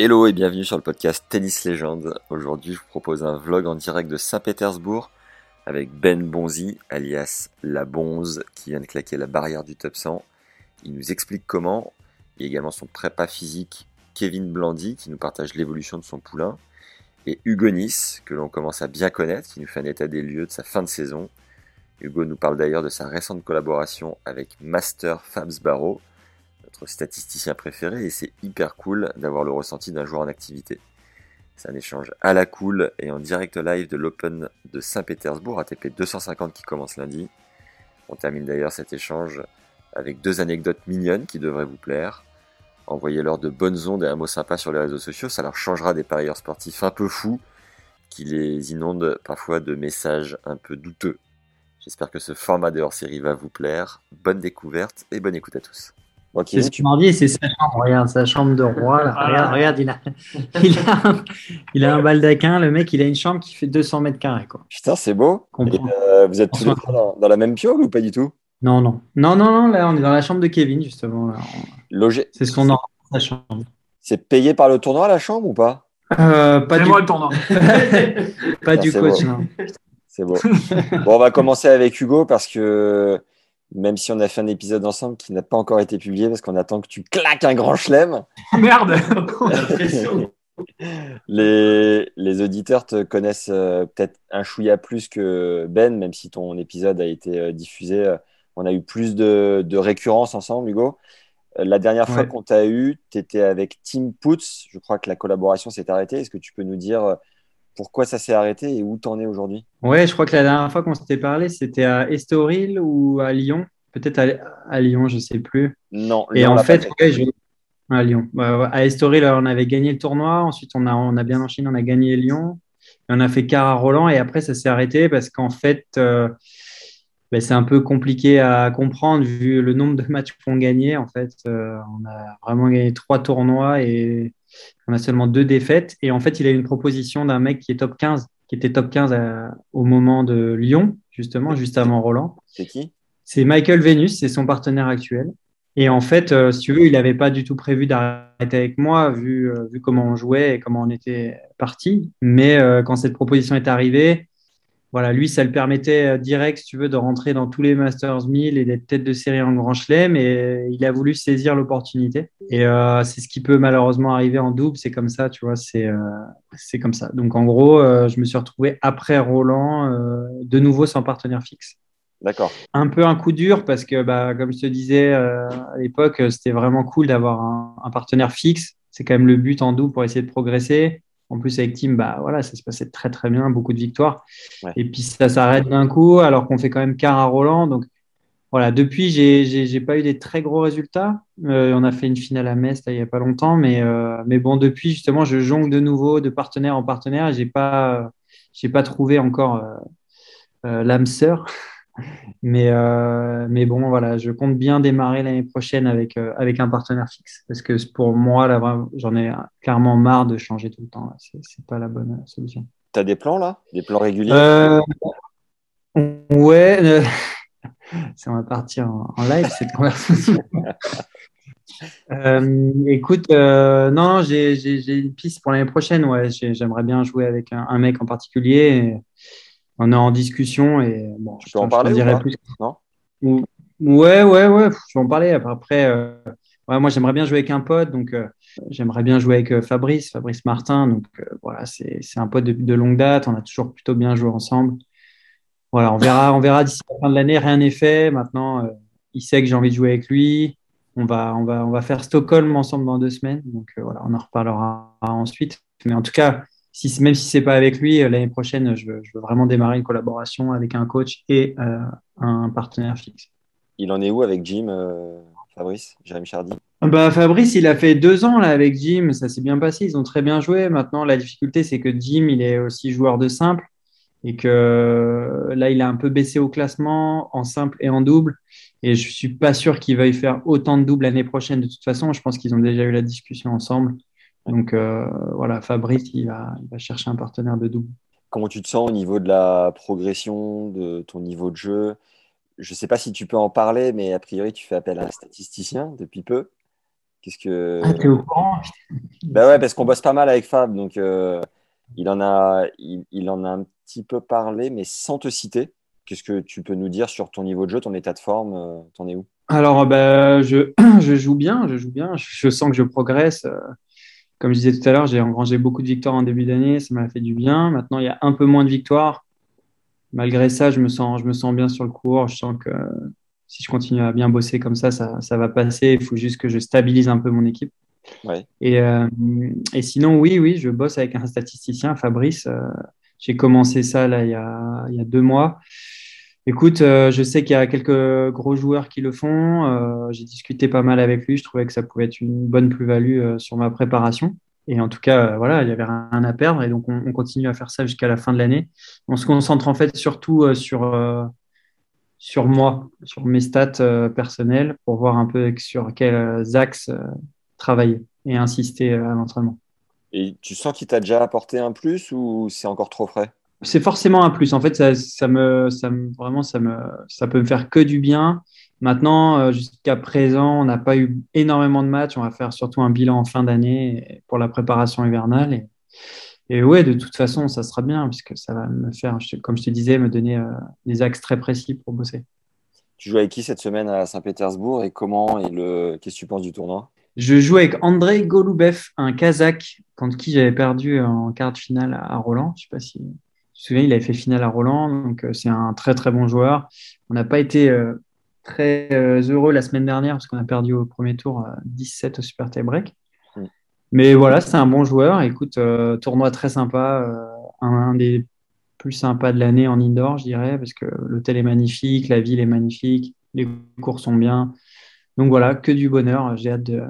Hello et bienvenue sur le podcast Tennis Légende. Aujourd'hui, je vous propose un vlog en direct de Saint-Pétersbourg avec Ben Bonzi, alias La Bonze, qui vient de claquer la barrière du top 100. Il nous explique comment. A également son prépa physique Kevin Blandy qui nous partage l'évolution de son poulain. Et Hugo Nice, que l'on commence à bien connaître, qui nous fait un état des lieux de sa fin de saison. Hugo nous parle d'ailleurs de sa récente collaboration avec Master Fabs Barrow, notre statisticien préféré, et c'est hyper cool d'avoir le ressenti d'un joueur en activité. C'est un échange à la cool et en direct live de l'Open de Saint-Pétersbourg, ATP 250 qui commence lundi. On termine d'ailleurs cet échange avec deux anecdotes mignonnes qui devraient vous plaire. Envoyez-leur de bonnes ondes et un mot sympa sur les réseaux sociaux, ça leur changera des parieurs sportifs un peu fous qui les inondent parfois de messages un peu douteux. J'espère que ce format de hors-série va vous plaire. Bonne découverte et bonne écoute à tous. C'est ce que tu m'en dis, c'est sa chambre. Regarde, sa chambre de roi. Là. Regarde, regarde, il a, il, a un, il a un baldaquin. Le mec, il a une chambre qui fait 200 mètres carrés. Quoi. Putain, c'est beau. Et, euh, vous êtes tous les trois dans, dans, la même piole ou pas du tout? Non, non. Non, non, non. Là, on est dans la chambre de Kevin, justement. Logé. C'est son ordre, sa chambre. C'est payé par le tournoi, la chambre, ou pas? Euh, Pas C'est du, moi le tournoi. pas du coach, beau. non. C'est beau. bon, on va commencer avec Hugo parce que même si on a fait un épisode ensemble qui n'a pas encore été publié parce qu'on attend que tu claques un grand chelem, Merde. les, les auditeurs te connaissent euh, peut-être un chouïa plus que Ben, même si ton épisode a été euh, diffusé. euh, on a eu plus de, de récurrence ensemble, Hugo. La dernière fois Ouais. qu'on t'a eu, tu étais avec Tim Putz. Je crois que la collaboration s'est arrêtée. Est-ce que tu peux nous dire pourquoi ça s'est arrêté et où t'en es aujourd'hui? Ouais, je crois que la dernière fois qu'on s'était parlé, c'était à Estoril ou à Lyon? Peut-être à, à Lyon, je sais plus. Non, Et Lyon, en fait, ouais, je- à Lyon. À Estoril, on avait gagné le tournoi. Ensuite, on a, on a bien enchaîné, on a gagné Lyon. Et on a fait quart à Roland. Et après, ça s'est arrêté parce qu'en fait, euh, ben, c'est un peu compliqué à comprendre vu le nombre de matchs qu'on gagnait. En fait, euh, on a vraiment gagné trois tournois et on a seulement deux défaites. Et en fait, il a eu une proposition d'un mec qui est top 15, qui était top 15 à- au moment de Lyon, justement, juste avant Roland. C'est qui? C'est Michael Venus, c'est son partenaire actuel. Et en fait, euh, si tu veux, il n'avait pas du tout prévu d'arrêter avec moi, vu, euh, vu comment on jouait et comment on était parti. Mais euh, quand cette proposition est arrivée, voilà, lui, ça le permettait euh, direct, si tu veux, de rentrer dans tous les Masters 1000 et d'être tête de série en Grand Chelem. Et il a voulu saisir l'opportunité. Et euh, c'est ce qui peut malheureusement arriver en double. C'est comme ça, tu vois, c'est euh, c'est comme ça. Donc en gros, euh, je me suis retrouvé après Roland, euh, de nouveau sans partenaire fixe D'accord. un peu un coup dur parce que, bah, comme je te disais euh, à l'époque, euh, c'était vraiment cool d'avoir un, un partenaire fixe. C'est quand même le but en double pour essayer de progresser. En plus, avec Team, bah, voilà, ça se passait très très bien, beaucoup de victoires. Ouais. Et puis ça s'arrête d'un coup alors qu'on fait quand même quart à Roland. Donc voilà, depuis, j'ai pas eu des très gros résultats. Euh, on a fait une finale à Metz là, il y a pas longtemps, mais, euh, mais bon, depuis, justement, je jongle de nouveau de partenaire en partenaire. et J'ai pas, j'ai pas trouvé encore euh, euh, l'âme sœur. Mais, euh, mais bon, voilà, je compte bien démarrer l'année prochaine avec, euh, avec un partenaire fixe. Parce que pour moi, là, j'en ai clairement marre de changer tout le temps. C'est c'est pas la bonne euh, solution. T'as des plans là? Des plans réguliers? Euh, ouais, ça va partir en, en live cette conversation. Euh, écoute, euh, non, j'ai j'ai- j'ai une piste pour l'année prochaine. Ouais, J'ai- j'aimerais bien jouer avec un, un mec en particulier. On est en discussion et bon, Tu je peux en parler plus. Non Ou- Ouais, ouais, ouais, je vais en parler. Après, euh, ouais, moi, j'aimerais bien jouer avec un pote, donc euh, j'aimerais bien jouer avec euh, Fabrice, Fabrice Martin. Donc euh, voilà, c'est c'est un pote de, de longue date. On a toujours plutôt bien joué ensemble. Voilà, on verra, on verra d'ici la fin de l'année. Rien n'est fait. Maintenant, euh, il sait que j'ai envie de jouer avec lui. On va, on va, on va faire Stockholm ensemble dans deux semaines. Donc euh, voilà, on en reparlera ensuite. Mais en tout cas, si, même si c'est pas avec lui, euh, l'année prochaine, je veux, je veux vraiment démarrer une collaboration avec un coach et euh, un partenaire fixe. Il en est où avec Jim, euh, Fabrice Jérémy Chardy? Bah, Fabrice, il a fait deux ans là, avec Jim, ça s'est bien passé, ils ont très bien joué. Maintenant, la difficulté, c'est que Jim, il est aussi joueur de simple et que là, il a un peu baissé au classement en simple et en double. Et je suis pas sûr qu'il veuille faire autant de doubles l'année prochaine. De toute façon, je pense qu'ils ont déjà eu la discussion ensemble. Donc euh, voilà, Fabrice, il va, il va chercher un partenaire de double. Comment tu te sens au niveau de la progression de ton niveau de jeu? Je ne sais pas si tu peux en parler, mais a priori, tu fais appel à un statisticien depuis peu. Qu'est-ce que. Ah, t'es au courant? Bah ouais, parce qu'on bosse pas mal avec Fab, donc euh, il, en a, il, en a un petit peu parlé, mais sans te citer. Qu'est-ce que tu peux nous dire sur ton niveau de jeu, ton état de forme euh, T'en es où? Alors, bah, je, je, joue bien, je joue bien. Je, sens que je progresse. Euh, comme je disais tout à l'heure, j'ai engrangé beaucoup de victoires en début d'année, ça m'a fait du bien. Maintenant, il y a un peu moins de victoires. Malgré ça, je me sens, je me sens bien sur le cours. Je sens que si je continue à bien bosser comme ça, ça, ça va passer. Il faut juste que je stabilise un peu mon équipe. Et, euh, et, sinon, oui, oui, je bosse avec un statisticien, Fabrice. Euh, j'ai commencé ça là, il, y a, il y a deux mois. Écoute, euh, je sais qu'il y a quelques gros joueurs qui le font. j'ai discuté pas mal avec lui. Je trouvais que ça pouvait être une bonne plus-value sur ma préparation. Et en tout cas, voilà, il y avait rien à perdre. Et donc, on, on continue à faire ça jusqu'à la fin de l'année. On se concentre en fait surtout sur sur moi, sur mes stats euh, personnelles, pour voir un peu sur quels axes euh, travailler et insister euh, à l'entraînement. Et tu sens qu'il t'a déjà apporté un plus ou c'est encore trop frais? C'est forcément un plus. En fait, ça, ça, me, ça me, vraiment, ça, me, ça peut me faire que du bien. Maintenant, jusqu'à présent, on n'a pas eu énormément de matchs. On va faire surtout un bilan en fin d'année pour la préparation hivernale. Et, et ouais, de toute façon, ça sera bien, puisque ça va me faire, comme je te disais, me donner euh, des axes très précis pour bosser. Tu joues avec qui cette semaine à Saint-Pétersbourg et comment et le qu'est-ce que tu penses du tournoi? Je joue avec Andrei Golubev, un Kazakh, contre qui j'avais perdu en quart de finale à Roland. Je sais pas si te souviens, il avait fait finale à Roland, donc euh, c'est un très très bon joueur. On n'a pas été euh, très heureux la semaine dernière parce qu'on a perdu au premier tour 17 au Super Tie Break. Mais voilà, c'est un bon joueur. Écoute, euh, tournoi très sympa, euh, un, des plus sympas de l'année en indoor, je dirais, parce que l'hôtel est magnifique, la ville est magnifique, les cours sont bien. Donc voilà, que du bonheur. J'ai hâte de,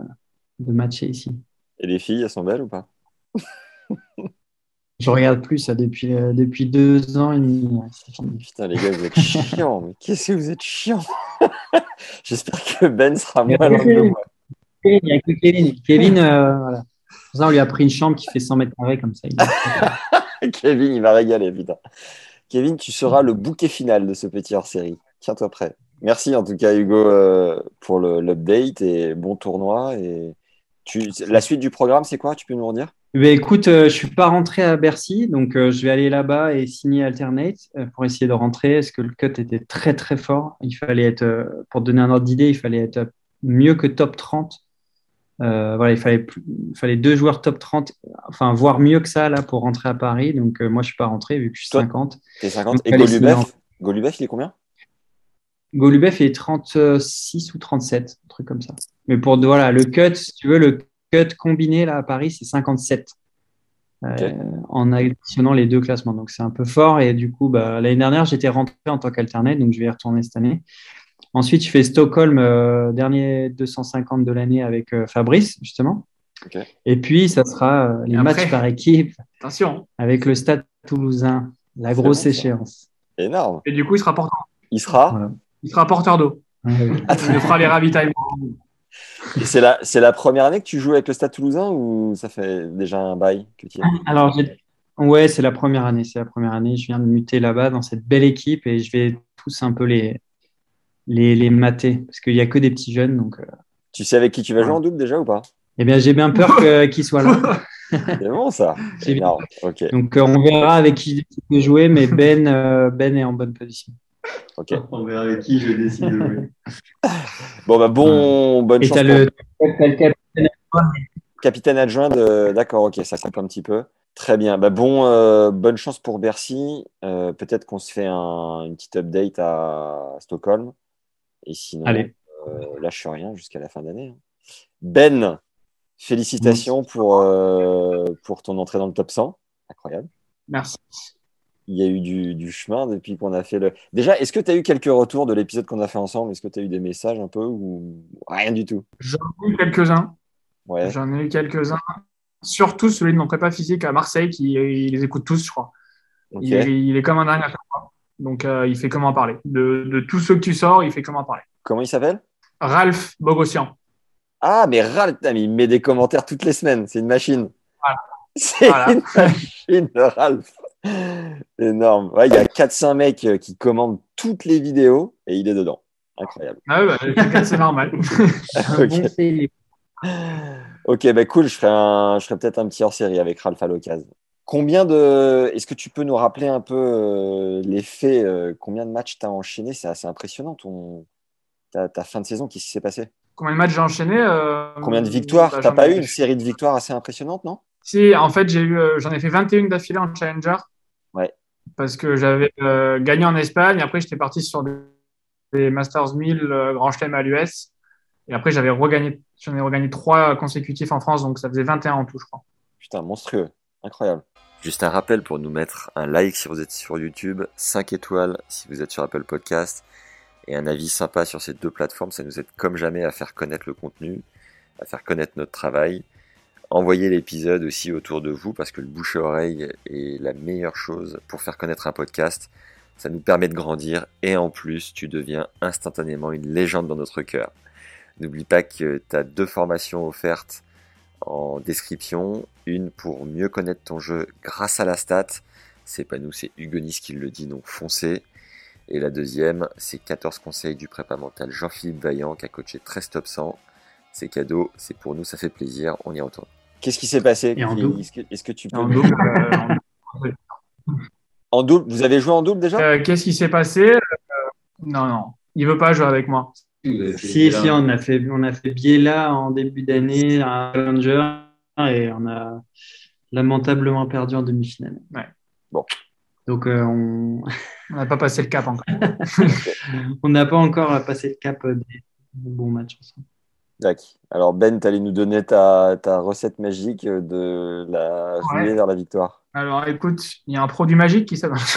de, matcher ici. Et les filles, elles sont belles ou pas? Je regarde plus ça depuis, euh, depuis deux ans et demi. Putain, les gars, vous êtes chiants. Mais qu'est-ce que vous êtes chiants? J'espère que Ben sera moins que moi. Il n'y a que Kevin. Kevin, euh, voilà. Pour ça, on lui a pris une chambre qui fait 100 mètres carrés comme ça. Kevin, il va régaler, putain. Kevin, tu seras le bouquet final de ce petit hors-série. Tiens-toi prêt. Merci en tout cas, Hugo, euh, pour l'update et bon tournoi. Et tu... La suite du programme, c'est quoi? Tu peux nous en dire? Eh ben, écoute, euh, je suis pas rentré à Bercy, donc euh, je vais aller là-bas et signer Alternate pour essayer de rentrer, parce que le cut était très très fort. Il fallait être, pour donner un ordre d'idée, il fallait être mieux que top 30 euh, voilà, il fallait, il fallait deux joueurs top 30, enfin, voire mieux que ça là pour rentrer à Paris. Donc, euh, moi, je ne suis pas rentré vu que je suis 50. T'es 50. et Golubev, il est combien? Golubev est 36 ou 37, un truc comme ça. Mais pour voilà, le cut, si tu veux, le cut combiné là à Paris, c'est 57. Euh, en additionnant les deux classements. Donc c'est un peu fort. Et du coup, bah, l'année dernière, j'étais rentré en tant qu'alternate, donc je vais y retourner cette année. Ensuite, je fais Stockholm, euh, dernier 250 de l'année avec euh, Fabrice, justement. Et puis, ça sera euh, les matchs par équipe. Attention. Avec le Stade toulousain, la grosse échéance. Énorme. Et du coup, il sera porteur. Il sera Il sera porteur d'eau. il fera les ravitaillements. C'est la, la première année que tu joues avec le Stade toulousain ou ça fait déjà un bail que tu Alors, ouais, c'est la première année. C'est la première année. Je viens de muter là-bas dans cette belle équipe et je vais tous un peu les, les, les mater, parce qu'il n'y a que des petits jeunes. Donc, euh, Tu sais avec qui tu vas jouer en double déjà ou pas? Eh bien, j'ai bien peur qu'ils soient là. C'est bon ça. Donc, euh, on verra avec qui je peux jouer, mais Ben, euh, ben est en bonne position. Ok. On verra avec qui je décide de jouer. bon, bah, bon, bonne Et chance. Et tu as le, capitaine adjoint. Capitaine adjoint de. D'accord, ok, ça compte un petit peu. Très bien. Bah, bon, bonne chance pour Bercy. Peut-être qu'on se fait un, une petite update à Stockholm. Et sinon, Allez. Euh, lâche rien jusqu'à la fin d'année. Hein. Ben, félicitations pour, euh, pour ton entrée dans le top 100. Incroyable. Merci. Il y a eu du, du chemin depuis qu'on a fait le. Déjà, est-ce que tu as eu quelques retours de l'épisode qu'on a fait ensemble? Est-ce que tu as eu des messages un peu ou rien du tout? J'en ai eu quelques-uns. Ouais. J'en ai eu quelques-uns. Surtout celui de mon prépa physique à Marseille, qui il les écoute tous, je crois. Il, est, il est comme un dingue à chaque fois. Donc, euh, il fait comment parler. De, de tous ceux que tu sors, il fait comment parler. Comment il s'appelle? Ralph Bogossian. Ah, mais Ralph, il met des commentaires toutes les semaines. C'est une machine. Voilà. C'est Voilà. une machine, Ralph. Énorme. Ouais, il y a 4-5 mecs euh, qui commandent toutes les vidéos et il est dedans. Incroyable. Ah ouais, bah, c'est normal. Ok. bah cool, je ferai, un, je ferai peut-être un petit hors-série avec Ralph à l'occasion. Combien de. Est-ce que tu peux nous rappeler un peu euh, les faits euh, Combien de matchs tu as enchaîné C'est assez impressionnant ton... ta, ta fin de saison. Qu'est-ce qui s'est passé? Combien de matchs j'ai enchaîné euh, Combien de victoires? bah, T'as pas eu une série de victoires assez impressionnante, non? Si, en fait, j'ai eu, euh, j'en ai fait 21 d'affilée en Challenger. Ouais. Parce que j'avais euh, gagné en Espagne. Après, j'étais parti sur des, des Masters 1000 euh, Grand Chelem à l'US. Et après, j'avais regagné, j'en ai regagné trois consécutifs en France. Donc, ça faisait 21 en tout, je crois. Putain, monstrueux. Incroyable. Juste un rappel pour nous mettre un like si vous êtes sur YouTube, 5 étoiles si vous êtes sur Apple Podcast et un avis sympa sur ces deux plateformes. Ça nous aide comme jamais à faire connaître le contenu, à faire connaître notre travail. Envoyez l'épisode aussi autour de vous parce que le bouche à oreille est la meilleure chose pour faire connaître un podcast. Ça nous permet de grandir et en plus, tu deviens instantanément une légende dans notre cœur. N'oublie pas que tu as deux formations offertes en description. Une pour mieux connaître ton jeu grâce à la stat. C'est pas nous, c'est Hugonis qui le dit, donc foncez. Et la deuxième, c'est 14 conseils du prépa mental Jean-Philippe Vaillant qui a coaché 13 top 100. C'est cadeau, c'est pour nous, ça fait plaisir, on y retourne. Qu'est-ce qui s'est passé. Est-ce que, tu peux... En double, euh, en double. En double, vous avez joué en double déjà? Euh, Qu'est-ce qui s'est passé? Euh, Non, non. Il veut pas jouer avec moi. Si, si, on a fait, on a fait Biella en début d'année à Challenger et on a lamentablement perdu en demi-finale. Ouais. Bon. Donc, euh, on n'a pas passé le cap encore. on n'a pas encore passé le cap des bons matchs ensemble. D'accord. Alors Ben, tu allais nous donner ta, ta recette magique de la ruée Ouais. vers la victoire. Alors écoute, il y a un produit magique qui s'appelle.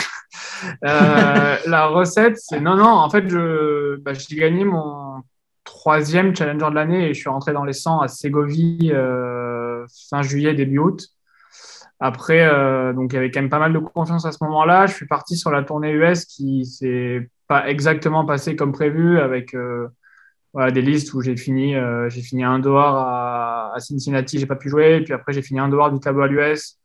Euh, la recette, c'est non, non. En fait, je, bah, j'ai gagné mon troisième challenger de l'année et je suis rentré dans les 100 à Ségovie euh, fin juillet, début août. Après, euh, donc il y avait quand même pas mal de confiance à ce moment-là. Je suis parti sur la tournée US qui s'est pas exactement passée comme prévu avec euh, voilà, des listes où j'ai fini, euh, j'ai fini un dehors à, à Cincinnati, j'ai pas pu jouer. Et puis après, j'ai fini un dehors du tableau à l'US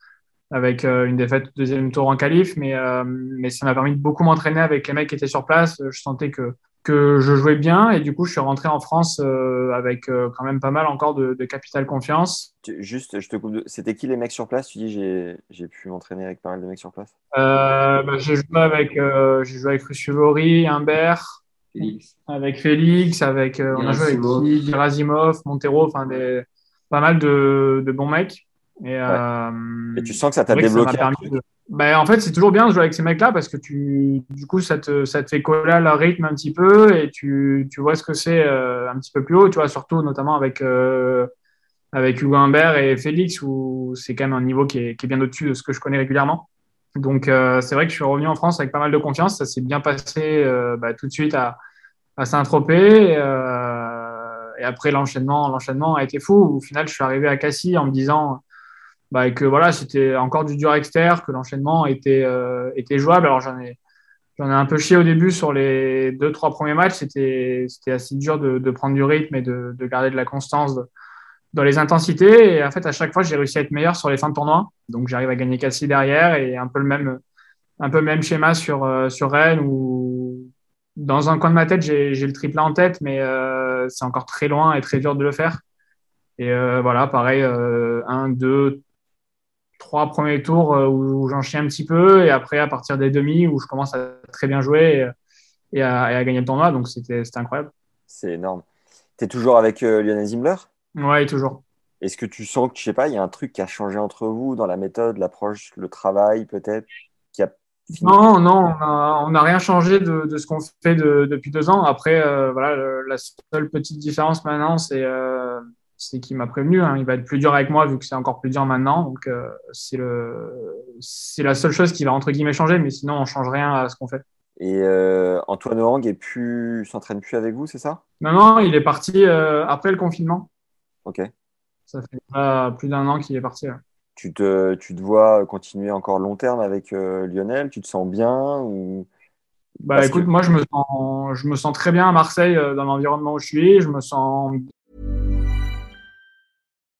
avec euh, une défaite deuxième tour en qualif, mais, euh, mais ça m'a permis de beaucoup m'entraîner avec les mecs qui étaient sur place. Je sentais que, que je jouais bien et du coup, je suis rentré en France euh, avec euh, quand même pas mal encore de, de capital confiance. Juste, je te coupe. de- C'était qui les mecs sur place? Tu dis j'ai j'ai pu m'entraîner avec pas mal de mecs sur place. Euh, bah, j'ai joué avec, euh, j'ai joué avec Rusulori, Humbert, Félix. avec Félix, avec, euh, on a joué avec qui Gerasimov, Montero, enfin des, pas mal de, de bons mecs. Et, euh, Et tu sens que ça t'a ça débloqué. de- Ben, en fait, c'est toujours bien de jouer avec ces mecs-là parce que tu, du coup, ça te, ça te fait coller à leur rythme un petit peu et tu, tu vois ce que c'est euh, un petit peu plus haut, tu vois, surtout notamment avec, euh, avec Hugo Humbert et Félix où c'est quand même un niveau qui est, qui est bien au-dessus de ce que je connais régulièrement. Donc, euh, c'est vrai que je suis revenu en France avec pas mal de confiance. Ça s'est bien passé euh, bah, tout de suite à, Saint-Tropez. euh, et après, l'enchaînement, l'enchaînement a été fou. Au final, je suis arrivé à Cassis en me disant bah, que voilà, c'était encore du dur externe, que l'enchaînement était, était jouable. Alors, j'en ai, j'en ai un peu chié au début sur les deux, trois premiers matchs. C'était, c'était assez dur de, prendre du rythme et de, de garder de la constance dans les intensités. Et en fait, à chaque fois, j'ai réussi à être meilleur sur les fins de tournoi. Donc, j'arrive à gagner Cassis derrière et un peu le même, un peu le même schéma sur, euh, sur Rennes où dans un coin de ma tête, j'ai, le triple en tête, mais euh, c'est encore très loin et très dur de le faire. Et euh, voilà, pareil, un, deux, trois premiers tours où j'en un petit peu, et après à partir des demi où je commence à très bien jouer et, à, gagner le tournoi, donc c'était incroyable. C'est énorme. Tu es toujours avec Lionel Zimbler Ouais, toujours. Est-ce que tu sens que, je sais pas, il y a un truc qui a changé entre vous dans la méthode, l'approche, le travail peut-être qui a... Non, non, on n'a rien changé de, de ce qu'on fait de- depuis deux ans. Après, euh, voilà, le- la seule petite différence maintenant, c'est euh, qu'il m'a prévenu. Hein. Il va être plus dur avec moi vu que c'est encore plus dur maintenant. Donc, euh, c'est le, c'est la seule chose qui va entre guillemets changer, mais sinon, on change rien à ce qu'on fait. Et euh, Antoine Orang est plus, s'entraîne plus avec vous, c'est ça? Non, non, il est parti euh, après le confinement. Ok. Ça fait plus d'un an qu'il est parti. là. Tu te, tu te vois continuer encore long terme avec euh, Lionel? Tu te sens bien ou... Bah Parce écoute, que- moi je me sens, je me sens très bien à Marseille euh, dans l'environnement où je suis. Je me sens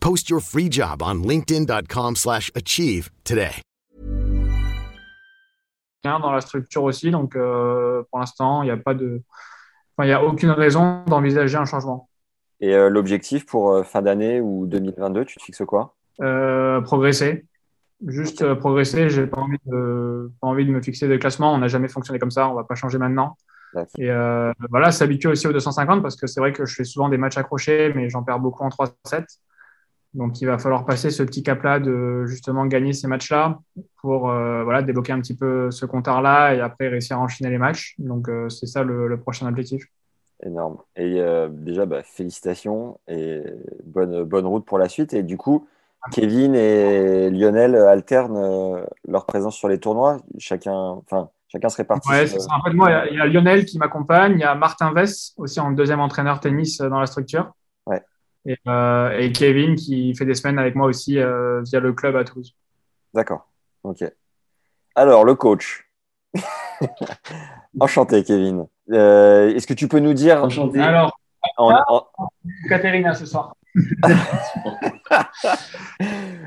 Post your free job on linkedin.com/achieve slash achieve today. dans la structure aussi. Donc euh, pour l'instant, il n'y a pas de, enfin, il y a aucune raison d'envisager un changement. Et euh, l'objectif pour euh, fin d'année ou 2022, tu te fixes quoi? Euh, progresser, juste euh, progresser. J'ai pas envie de, pas envie de me fixer des classements. On n'a jamais fonctionné comme ça. On va pas changer maintenant. Et euh, voilà, s'habituer aussi aux 250 parce que c'est vrai que je fais souvent des matchs accrochés, mais j'en perds beaucoup en 3-7. Donc il va falloir passer ce petit cap-là de justement gagner ces matchs-là pour euh, voilà, débloquer un petit peu ce compteur-là et après réussir à enchaîner les matchs. Donc euh, c'est ça le, le prochain objectif. Énorme. Et euh, déjà, bah, félicitations et bonne, bonne route pour la suite. Et du coup, Kevin et Lionel alternent leur présence sur les tournois. Chacun, enfin, chacun se répartit. Ouais, c'est ça. En fait, moi, il y a- Lionel qui m'accompagne, il y a Martin Vess aussi en deuxième entraîneur tennis dans la structure. Et, euh, et Kevin qui fait des semaines avec moi aussi euh, via le club à Toulouse. D'accord. Ok. Alors, le coach. Enchanté, Kevin. Euh, Est-ce que tu peux nous dire Enchanté. Alors, en- en- Katerina ce soir.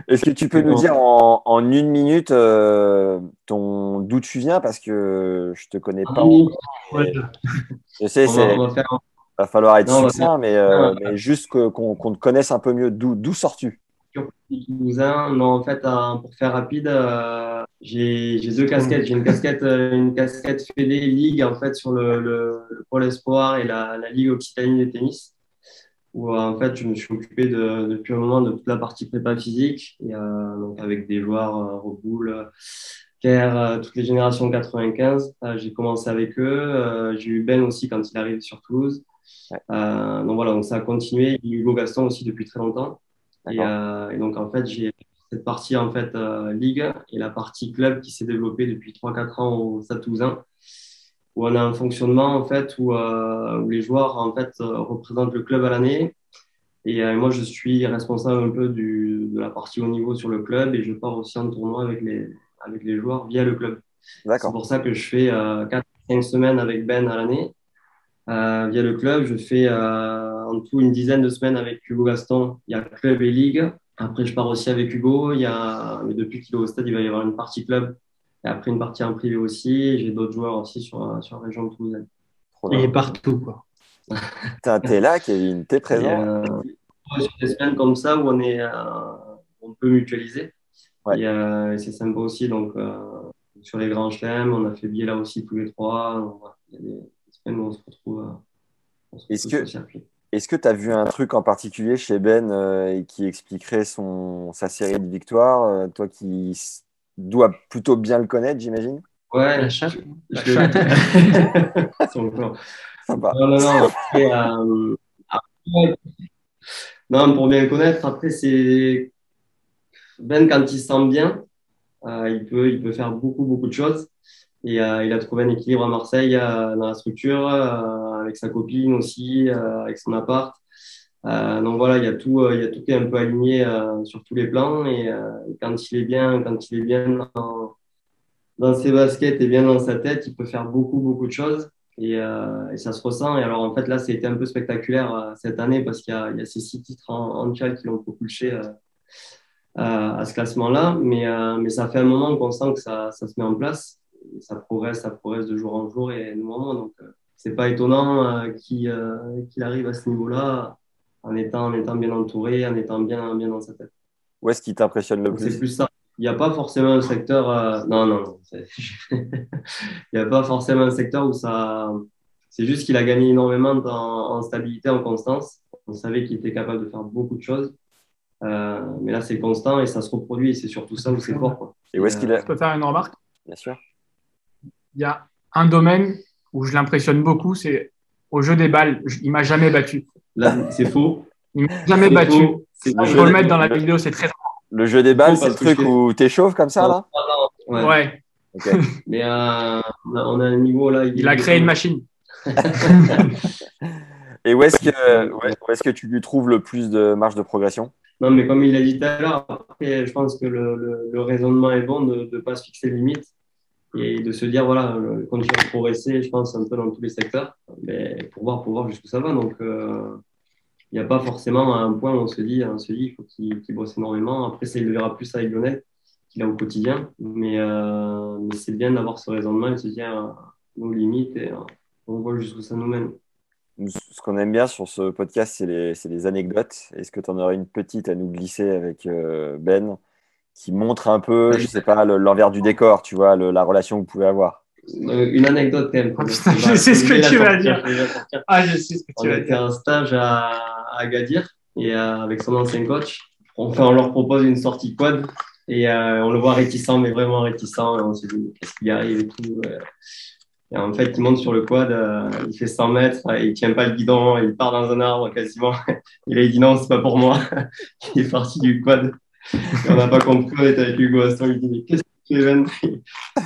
Est-ce que tu peux nous dire en, en une minute euh, ton d'où tu viens? Parce que je te connais pas. Oui, Et Je sais, c'est on va faire. Va falloir être Non, succinct, mais, euh, Ouais. mais juste que- qu'on qu'on te connaisse un peu mieux. D'où d'où sors-tu? Toulousain. Non, en fait, euh, pour faire rapide, euh, j'ai j'ai deux casquettes. J'ai une casquette, euh, une casquette Fédé Ligue en fait sur le, le, le Pôle Espoir et la, la Ligue Occitanie de tennis, où euh, en fait je me suis occupé de, depuis un moment de toute la partie prépa physique, et, euh, donc avec des joueurs euh, Reboul, Kerr, euh, toutes les générations 95. Euh, j'ai commencé avec eux. Euh, j'ai eu Ben aussi quand il arrive sur Toulouse. Euh, donc voilà, donc ça a continué. Il y a eu Hugo Gaston aussi depuis très longtemps. Et, euh, et donc, en fait, j'ai cette partie en fait euh, ligue et la partie club qui s'est développée depuis 3-4 ans au Stade Toulousain, où on a un fonctionnement en fait où, euh, où les joueurs en fait représentent le club à l'année. Et moi, je suis responsable un peu du, de la partie haut niveau sur le club et je pars aussi en tournoi avec les, avec les joueurs via le club. C'est pour ça que je fais euh, 4-5 semaines avec Ben à l'année via le club. Je fais euh, en tout une dizaine de semaines avec Hugo Gaston. Il y a club et ligue. Après, je pars aussi avec Hugo. Il y a, mais depuis qu'il est au stade, il va y avoir une partie club et après une partie en privé aussi. J'ai d'autres joueurs aussi sur, sur la région de Toulouse. Il est partout, quoi. T'es là, Kevin. T'es présent. euh, sur des semaines comme ça où on est, euh, on peut mutualiser. Ouais. Et, euh, et c'est sympa aussi. Donc, euh, sur les grands chelems, on a fait billet là aussi tous les trois. Donc, voilà, il y a des, des semaines où on se retrouve, on se Est-ce que- sur le circuit. Est-ce que tu as vu un truc en particulier chez Ben euh, et qui expliquerait son, sa série de victoires euh, Toi qui dois plutôt bien le connaître, j'imagine? Ouais, La chatte. je- je- Son corps. Sympa. Non, non, non. Après, euh, après, non, pour bien le connaître, après, c'est Ben, quand il se sent bien, euh, il, peut, il peut faire beaucoup, beaucoup de choses. Et euh, il a trouvé un équilibre à Marseille euh, dans la structure, euh, avec sa copine aussi, avec son appart. Donc voilà, il y a tout, il y a tout qui est un peu aligné sur tous les plans. Et, quand il est bien, quand il est bien dans, ses baskets et bien dans sa tête, il peut faire beaucoup, beaucoup de choses. Et, ça se ressent. Et alors, en fait, là, ça a été un peu spectaculaire cette année parce qu'il y a, ces six titres en, en qui l'ont propulsé à, ce classement-là. Mais, ça fait un moment qu'on sent que ça se met en place. Et ça progresse, ça progresse de jour en jour et de moment. en moment. Donc, euh, c'est pas étonnant euh, qu'il euh, qu'il arrive à ce niveau-là en étant, en étant bien entouré, en étant bien, bien dans sa tête. Où est-ce qui t'impressionne le Donc, c'est plus? plus ça. il n'y a pas forcément un secteur. euh, non, non, non. Il n'y a pas forcément un secteur où ça. C'est juste qu'il a gagné énormément en, en stabilité, en constance. On savait qu'il était capable de faire beaucoup de choses. Euh, mais là, c'est constant et ça se reproduit. Et c'est surtout ça où c'est fort. Quoi. Et où est-ce qu'il est Je peux faire une remarque? Bien sûr. Il y a un domaine où je l'impressionne beaucoup, c'est au jeu des balles. Je- Il m'a jamais battu. Là, c'est faux. Il m'a jamais battu. faux. C'est Il le mettre dans la vidéo, c'est très. Le jeu des balles, c'est le truc je où t'échauffes comme ça, là Ouais. Ouais. Mais euh, on, a, un niveau là. Il a créé une machine. Et où est-ce que, où est- que tu lui trouves le plus de marge de progression? Non, mais comme il l'a dit tout à l'heure, je pense que le, le, le raisonnement est bon de ne pas se fixer de limites et de se dire, voilà, continuer à progresser, je pense, un peu dans tous les secteurs, mais pour voir, pour voir jusqu'où ça va. Donc, euh, il n'y a pas forcément un point où on se dit, on se dit il faut qu'il qu'il bosse énormément. Après, ça, il le verra plus avec Lionel, qu'il a au quotidien. Mais, euh, mais c'est bien d'avoir ce raisonnement et de se dire euh, nos limites et euh, on voit jusqu'où ça nous mène. Ce qu'on aime bien sur ce podcast, c'est les, les anecdotes. Est-ce que tu en aurais une petite à nous glisser avec euh, Ben? Qui montre un peu, je sais pas, le- l'envers du décor, tu vois, le- la relation que vous pouvez avoir Euh, Une anecdote quand même. Oh, putain, je sais ce que tu vas dire. Ah, je sais ce que On tu vas était dire. en stage à, à Agadir et euh, avec son ancien coach. On, fait, on leur propose une sortie quad et euh, on le voit réticent, mais vraiment réticent. Et on se dit, qu'est-ce qu'il arrive et tout. Et en fait, il monte sur le quad, euh, il fait 100 mètres, euh, il tient pas le guidon, il part dans un arbre quasiment. Et là, il dit non, c'est pas pour moi. il est parti du quad. Et on n'a pas compris, on était avec Hugo Aston, il dit, mais qu'est-ce que tu fais, Ben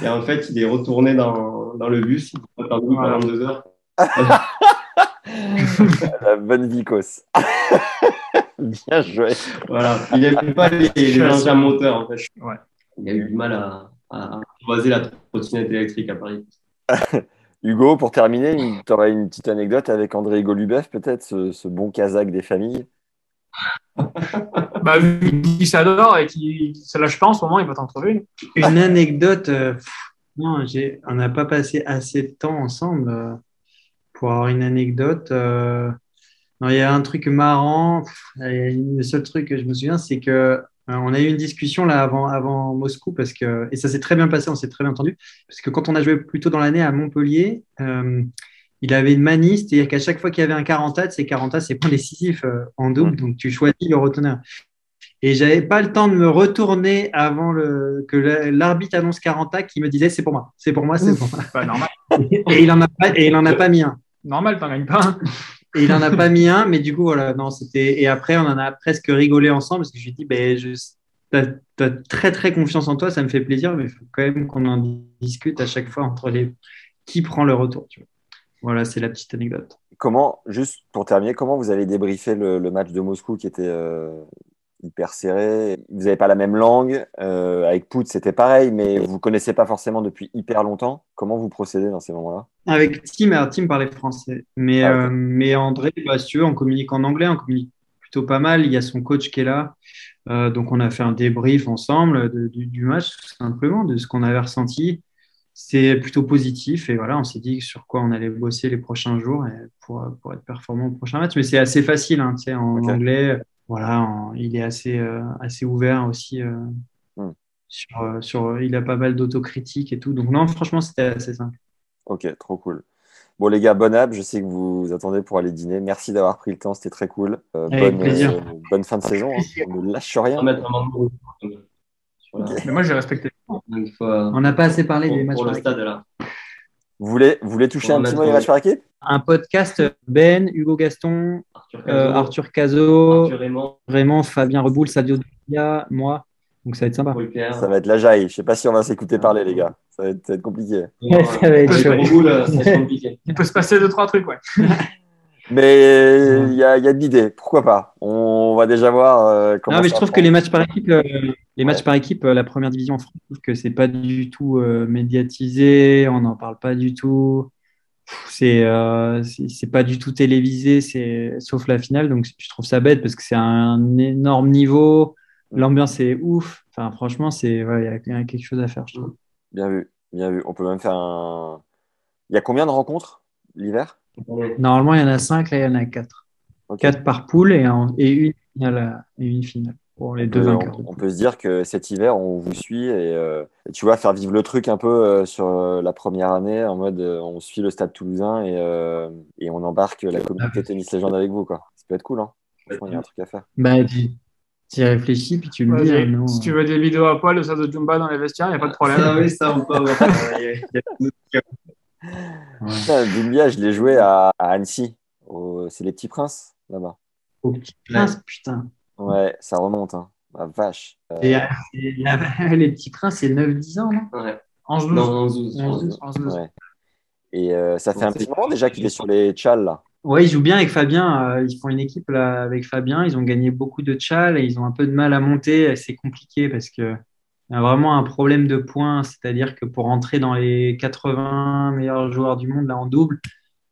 Et en fait, il est retourné dans, dans le bus, il a perdu pendant deux heures. La bonne vicose. bien joué. Voilà, il n'aime pas les, les engins moteurs en fait. Ouais. Il a eu du mal à, à croiser la trottinette électrique à Paris. Hugo, pour terminer, tu aurais une petite anecdote avec André Golubev, peut-être, ce, ce bon kazakh des familles? Bah, vu qu'il s'adore et qu'il se lâche pas en ce moment, il va t'en trouver une. Une anecdote, euh, on n'a pas passé assez de temps ensemble euh, pour avoir une anecdote. euh. il y a un truc marrant. le seul truc que je me souviens, c'est que euh, on a eu une discussion là avant, avant Moscou parce que et ça s'est très bien passé, on s'est très bien entendu parce que quand on a joué plus tôt dans l'année à Montpellier, il avait une manie, c'est-à-dire qu'à chaque fois qu'il y avait un 40 c'est 40 c'est point décisif euh, en double, donc tu choisis le reteneur. Et j'avais pas le temps de me retourner avant le, que l'arbitre annonce 40 qui me disait c'est pour moi, c'est pour moi, c'est pour moi. Bah, normal. Et il en a pas, et il en a pas mis un. Normal, t'en gagnes pas. Et il en a pas mis un, mais du coup voilà, non, c'était. Et après on en a presque rigolé ensemble parce que je lui ai dit, ben je, t'as, t'as très très confiance en toi, ça me fait plaisir, mais il faut quand même qu'on en discute à chaque fois entre les qui prend le retour. Tu vois. Voilà, c'est la petite anecdote. Comment, juste pour terminer, comment vous avez débriefé le, le match de Moscou qui était euh, hyper serré? Vous n'avez pas la même langue. euh, avec Pout, c'était pareil, mais vous ne connaissez pas forcément depuis hyper longtemps. Comment vous procédez dans ces moments-là? Avec Tim, Tim parlait français. Mais, Ah, euh, mais André, bah, si tu veux, on communique en anglais, on communique plutôt pas mal. Il y a son coach qui est là. Donc, on a fait un débrief ensemble de- du, du match, tout simplement, de ce qu'on avait ressenti. C'est plutôt positif. Et voilà, on s'est dit sur quoi on allait bosser les prochains jours pour, pour être performant au prochain match. Mais c'est assez facile, hein, tu sais, en anglais. Voilà, en- il est assez, euh, assez ouvert aussi. euh, Hmm. sur, euh, sur, il a pas mal d'autocritique et tout. Donc, non, franchement, c'était assez simple. Ok, trop cool. Bon, les gars, bonne app. Je sais que vous vous attendez pour aller dîner. Merci d'avoir pris le temps. C'était très cool. Euh, Avec bonne, plaisir. euh, bonne fin de saison. hein. On ne lâche rien. Mais moi, j'ai respecté. fois On n'a pas assez parlé pour, des matchs pour le par stade là. Vous voulez, vous voulez toucher On un petit mot des un- matchs par équipe un podcast Ben, Hugo Gaston, Arthur euh, Cazot, Arthur Cazot, Arthur Raymond, Raymond, Fabien Reboul, Sadio Dia, moi. Donc ça va être sympa. Ça va être la jaille. Je sais pas si on va s'écouter parler, les gars. Ça va être, ça va être compliqué. Ouais, ça va être Roboul, euh, ça va être compliqué. Il peut se passer deux, trois trucs, ouais. Mais il y a, y a de l'idée. Pourquoi pas? On va déjà voir euh, comment Non, mais je trouve que les matchs par équipe, euh, les matchs Ouais. par équipe, euh, la première division en France, je trouve que c'est pas du tout euh, médiatisé, on n'en parle pas du tout. C'est c'est pas du tout télévisé, c'est sauf la finale. Donc je trouve ça bête parce que c'est un énorme niveau, l'ambiance est ouf. Enfin, franchement, c'est il y y a quelque chose à faire, je trouve. Bien vu, bien vu. On peut même faire un. Il y a combien de rencontres l'hiver? Normalement, il y en a cinq, là, il y en a quatre. Ok. Quatre par poule et, et une finale. à- Et une finale. pour les On deux peut, vainqueurs. on- on peut se dire que cet hiver, on vous suit et euh, tu vois, faire vivre le truc un peu euh, sur euh, la première année, en mode euh, on suit le stade toulousain et, euh, et on embarque la communauté Tennis Légende avec vous. Quoi. Ça peut être cool, hein. Franchement, il y a un truc à faire. Bah, tu y réfléchis, puis tu le dis. Hein, si tu veux des vidéos à poil de ça de Jumba dans les vestiaires, il n'y a pas de problème. Ça, oui, ça, on peut avoir. Putain, Doumbia, je l'ai joué à, à Annecy. au- C'est les petits princes là-bas. Au petit prince, putain. Ouais, ça remonte. Hein. La vache. Euh, Et, et la- les petits princes, c'est 9-10 ans, non Ouais. 11-12. Non, 11-12. 11-12. 11-12. ouais. Et euh, ça fait un petit moment déjà qu'il est sur les tchals là. Ouais, ils jouent bien avec Fabien. euh, ils font une équipe là, avec Fabien. Ils ont gagné beaucoup de tchal et ils ont un peu de mal à monter. C'est compliqué parce que a vraiment un problème de points. C'est-à-dire que pour entrer dans les 80 meilleurs joueurs du monde là en double,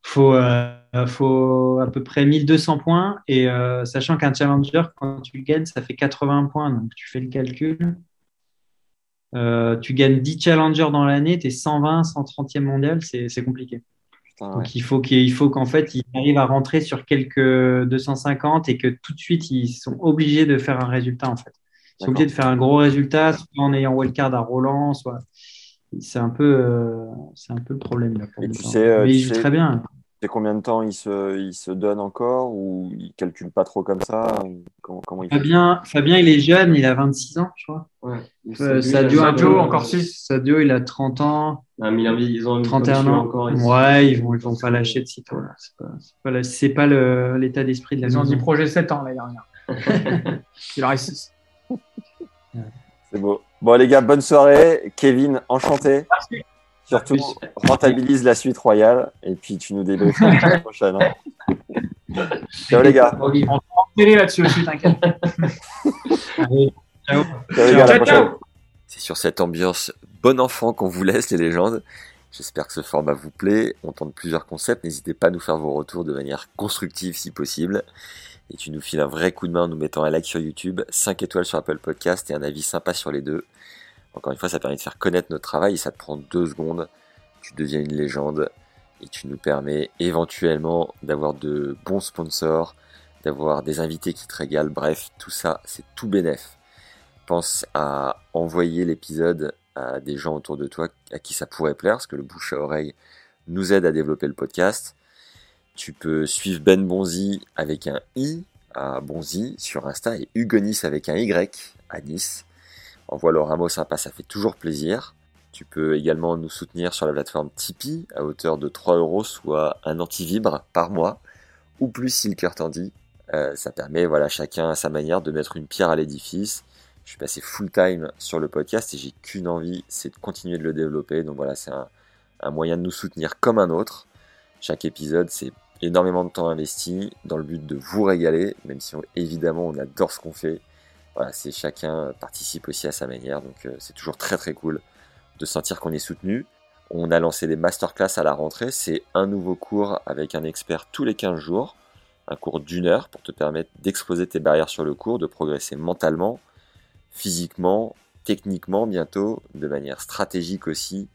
faut euh, faut à peu près 1200 points. Et euh, sachant qu'un challenger, quand tu le gagnes, ça fait 80 points. Donc tu fais le calcul. Euh, tu gagnes 10 challengers dans l'année, tu es 120, 130e mondial, c'est compliqué. Putain, ouais. Donc il faut qu'il il faut qu'en fait ils arrivent à rentrer sur quelques 250 et que tout de suite ils sont obligés de faire un résultat en fait. Ils sont obligés de faire un gros résultat, soit en ayant wildcard à Roland, soit c'est un peu euh, c'est un peu le problème là pour Et tu temps. sais, euh, Mais tu ils jouent sais- très bien. C'est combien de temps il se, il se donne encore ou il calcule pas trop comme ça Comment, comment il Fabien, Fabien il est jeune, il a 26 ans, je crois. Ouais. Euh, Sadio, il a- un peu- Sadio, encore six. Sadio, il a 30 ans, Ah, mais il ils ont 31 comme je suis ans. encore ouais, ils vont ils vont pas lâcher de sitôt là. C'est pas c'est pas, la- c'est pas le- l'état d'esprit de la Ils ont dit projet 7 ans l'année dernière. Il en reste 6. C'est beau. Bon les gars, bonne soirée. Kevin, enchanté. Surtout, rentabilise la suite royale et puis tu nous débriefes la semaine prochaine. hein. Ciao les gars. On va télé là-dessus aussi, t'inquiète. Ciao. C'est sur cette ambiance bon enfant qu'on vous laisse les légendes. J'espère que ce format vous plaît. On tente plusieurs concepts. N'hésitez pas à nous faire vos retours de manière constructive si possible. Et tu nous files un vrai coup de main en nous mettant un like sur YouTube, 5 étoiles sur Apple Podcast et un avis sympa sur les deux. Encore une fois, ça permet de faire connaître notre travail et ça te prend deux secondes. Tu deviens une légende et tu nous permets éventuellement d'avoir de bons sponsors, d'avoir des invités qui te régalent. Bref, tout ça, c'est tout bénef. Pense à envoyer l'épisode à des gens autour de toi à qui ça pourrait plaire, parce que le bouche à oreille nous aide à développer le podcast. Tu peux suivre Ben Bonzi avec un i à Bonzi sur Insta et Hugonis avec un y à Nice. Envoie-le Ramo sympa, ça fait toujours plaisir. Tu peux également nous soutenir sur la plateforme Tipeee à hauteur de 3 euros, soit un anti-vibre par mois, ou plus si le cœur t'en dit. Euh, ça permet, voilà, chacun à sa manière de mettre une pierre à l'édifice. Je suis passé full time sur le podcast et j'ai qu'une envie, c'est de continuer de le développer. Donc voilà, c'est un, un moyen de nous soutenir comme un autre. Chaque épisode, c'est énormément de temps investi dans le but de vous régaler, même si on- évidemment on adore ce qu'on fait. Voilà, c'est chacun participe aussi à sa manière, donc euh, c'est toujours très très cool de sentir qu'on est soutenu. On a lancé des masterclass à la rentrée, c'est un nouveau cours avec un expert tous les 15 jours, un cours d'une heure pour te permettre d'exploser tes barrières sur le cours, de progresser mentalement, physiquement, techniquement bientôt, de manière stratégique aussi,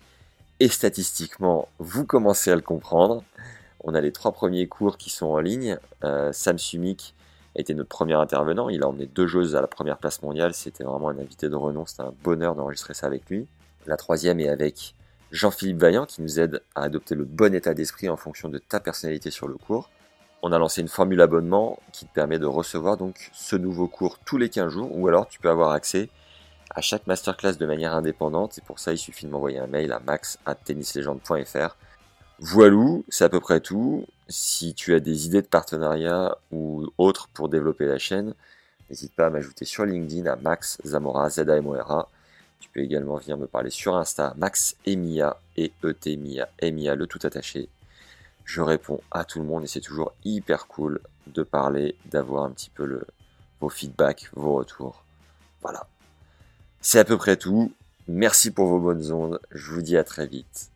et statistiquement, vous commencez à le comprendre. On a les trois premiers cours qui sont en ligne. Euh, Sam Sumik été notre premier intervenant. Il a emmené deux joueuses à la première place mondiale. C'était vraiment un invité de renom. C'était un bonheur d'enregistrer ça avec lui. La troisième est avec Jean-Philippe Vaillant qui nous aide à adopter le bon état d'esprit en fonction de ta personnalité sur le cours. On a lancé une formule abonnement qui te permet de recevoir donc ce nouveau cours tous les 15 jours ou alors tu peux avoir accès à chaque masterclass de manière indépendante et pour ça il suffit de m'envoyer un mail à max@tennislegende.fr. Voilou, c'est à peu près tout. Si tu as des idées de partenariat ou autres pour développer la chaîne, n'hésite pas à m'ajouter sur LinkedIn à Max Zamora, z a m o r a Tu peux également venir me parler sur Insta, Max Emia, et e Mia, Emia, le tout attaché. Je réponds à tout le monde et c'est toujours hyper cool de parler, d'avoir un petit peu le, vos feedbacks, vos retours. Voilà. C'est à peu près tout. Merci pour vos bonnes ondes. Je vous dis à très vite.